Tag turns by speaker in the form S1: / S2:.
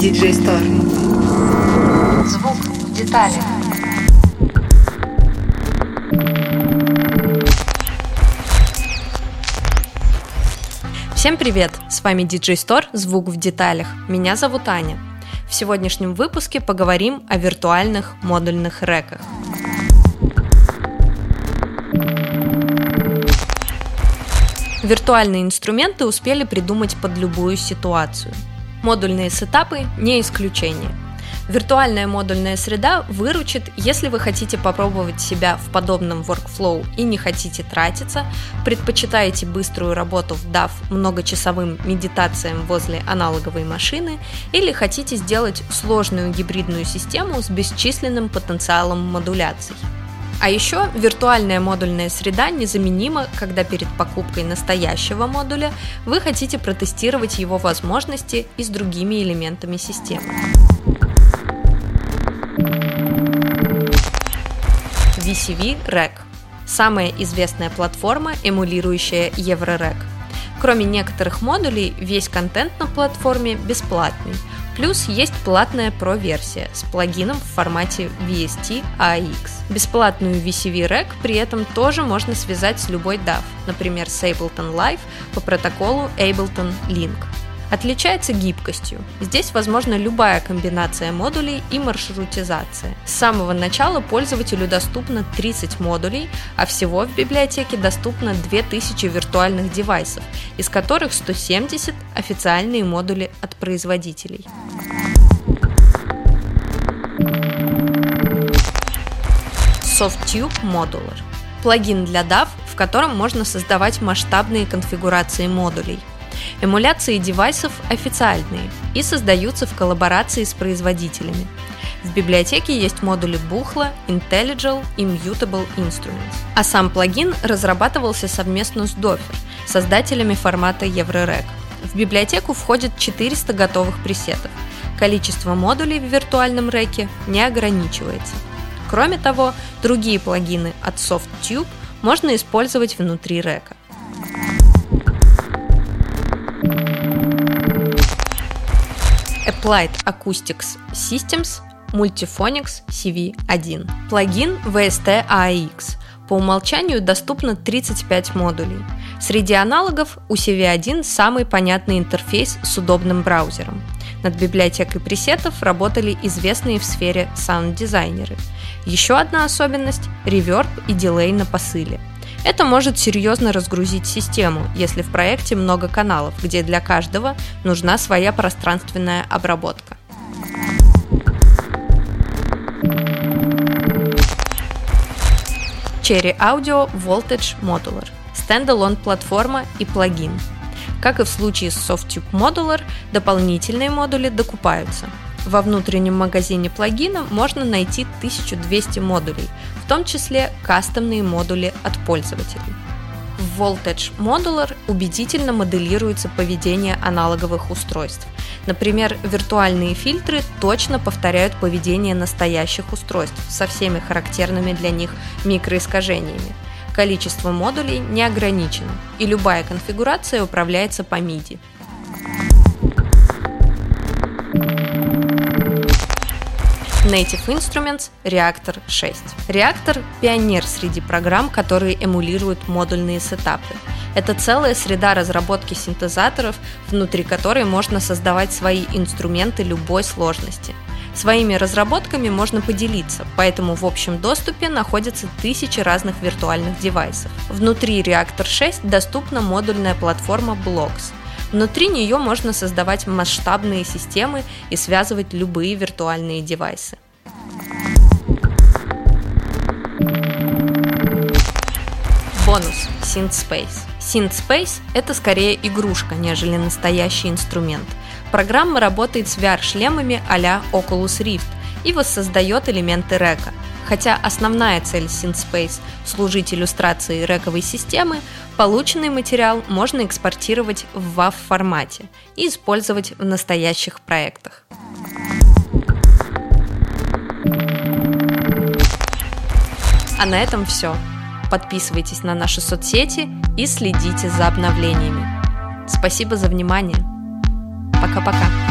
S1: DJ Store.
S2: Звук в деталях. Всем привет! С вами DJ Store «Звук в деталях». Меня зовут Аня. В сегодняшнем выпуске поговорим о виртуальных модульных реках. Виртуальные инструменты успели придумать под любую ситуацию. Модульные сетапы не исключение. Виртуальная модульная среда выручит, если вы хотите попробовать себя в подобном workflow и не хотите тратиться, предпочитаете быструю работу вдав многочасовым медитациям возле аналоговой машины или хотите сделать сложную гибридную систему с бесчисленным потенциалом модуляций. А еще виртуальная модульная среда незаменима, когда перед покупкой настоящего модуля вы хотите протестировать его возможности и с другими элементами системы. VCV Rack – самая известная платформа, эмулирующая EuroRack. Кроме некоторых модулей, весь контент на платформе бесплатный – Плюс есть платная Pro-версия с плагином в формате VST AX. Бесплатную VCV Rack при этом тоже можно связать с любой DAW, например, с Ableton Live по протоколу Ableton Link. Отличается гибкостью. Здесь возможна любая комбинация модулей и маршрутизация. С самого начала пользователю доступно 30 модулей, а всего в библиотеке доступно 2000 виртуальных девайсов, из которых 170 официальные модули от производителей. SoftTube Modular – плагин для DAW, в котором можно создавать масштабные конфигурации модулей – Эмуляции девайсов официальные и создаются в коллаборации с производителями. В библиотеке есть модули Buchla, IntelliJ и Mutable Instruments. А сам плагин разрабатывался совместно с Dofer, создателями формата EuroRec. В библиотеку входит 400 готовых пресетов. Количество модулей в виртуальном реке не ограничивается. Кроме того, другие плагины от SoftTube можно использовать внутри река. Applied Acoustics Systems Multiphonics CV1. Плагин VST AX. По умолчанию доступно 35 модулей. Среди аналогов у CV1 самый понятный интерфейс с удобным браузером. Над библиотекой пресетов работали известные в сфере саунд-дизайнеры. Еще одна особенность – реверб и дилей на посыле – это может серьезно разгрузить систему, если в проекте много каналов, где для каждого нужна своя пространственная обработка. Cherry Audio Voltage Modular – стендалон платформа и плагин. Как и в случае с SoftTube Modular, дополнительные модули докупаются – во внутреннем магазине плагина можно найти 1200 модулей, в том числе кастомные модули от пользователей. В Voltage Modular убедительно моделируется поведение аналоговых устройств. Например, виртуальные фильтры точно повторяют поведение настоящих устройств со всеми характерными для них микроискажениями. Количество модулей не ограничено, и любая конфигурация управляется по MIDI. Native Instruments Reactor 6. Reactor – пионер среди программ, которые эмулируют модульные сетапы. Это целая среда разработки синтезаторов, внутри которой можно создавать свои инструменты любой сложности. Своими разработками можно поделиться, поэтому в общем доступе находятся тысячи разных виртуальных девайсов. Внутри Reactor 6 доступна модульная платформа Blocks – Внутри нее можно создавать масштабные системы и связывать любые виртуальные девайсы. Бонус – SynthSpace. SynthSpace – это скорее игрушка, нежели настоящий инструмент. Программа работает с VR-шлемами а-ля Oculus Rift и воссоздает элементы река – Хотя основная цель SynthSpace – служить иллюстрацией рековой системы, полученный материал можно экспортировать в WAV формате и использовать в настоящих проектах. А на этом все. Подписывайтесь на наши соцсети и следите за обновлениями. Спасибо за внимание. Пока-пока.